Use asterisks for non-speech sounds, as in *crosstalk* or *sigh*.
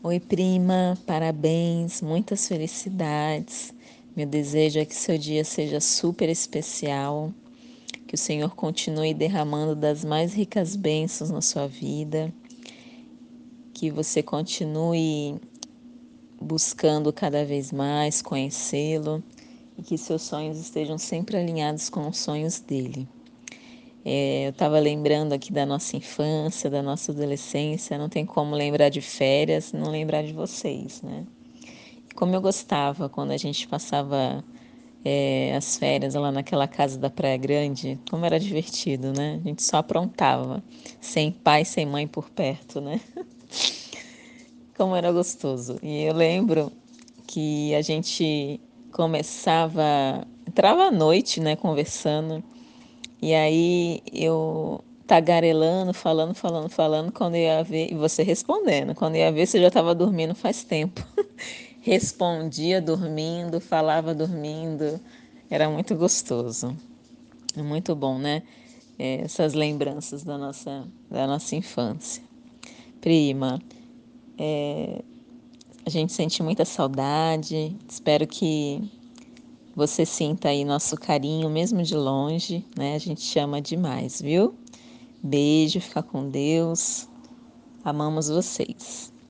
Oi, prima, parabéns, muitas felicidades. Meu desejo é que seu dia seja super especial, que o Senhor continue derramando das mais ricas bênçãos na sua vida, que você continue buscando cada vez mais conhecê-lo e que seus sonhos estejam sempre alinhados com os sonhos dele. É, eu estava lembrando aqui da nossa infância, da nossa adolescência, não tem como lembrar de férias, não lembrar de vocês, né? Como eu gostava quando a gente passava é, as férias lá naquela casa da Praia Grande, como era divertido, né? A gente só aprontava, sem pai, sem mãe por perto, né? *laughs* como era gostoso. E eu lembro que a gente começava, entrava à noite, né, conversando e aí eu tagarelando, falando, falando, falando, quando ia ver, e você respondendo, quando ia ver, você já estava dormindo faz tempo. *laughs* Respondia dormindo, falava dormindo, era muito gostoso. Muito bom, né? É, essas lembranças da nossa, da nossa infância. Prima, é, a gente sente muita saudade, espero que você sinta aí nosso carinho, mesmo de longe, né? A gente chama demais, viu? Beijo, fica com Deus. Amamos vocês.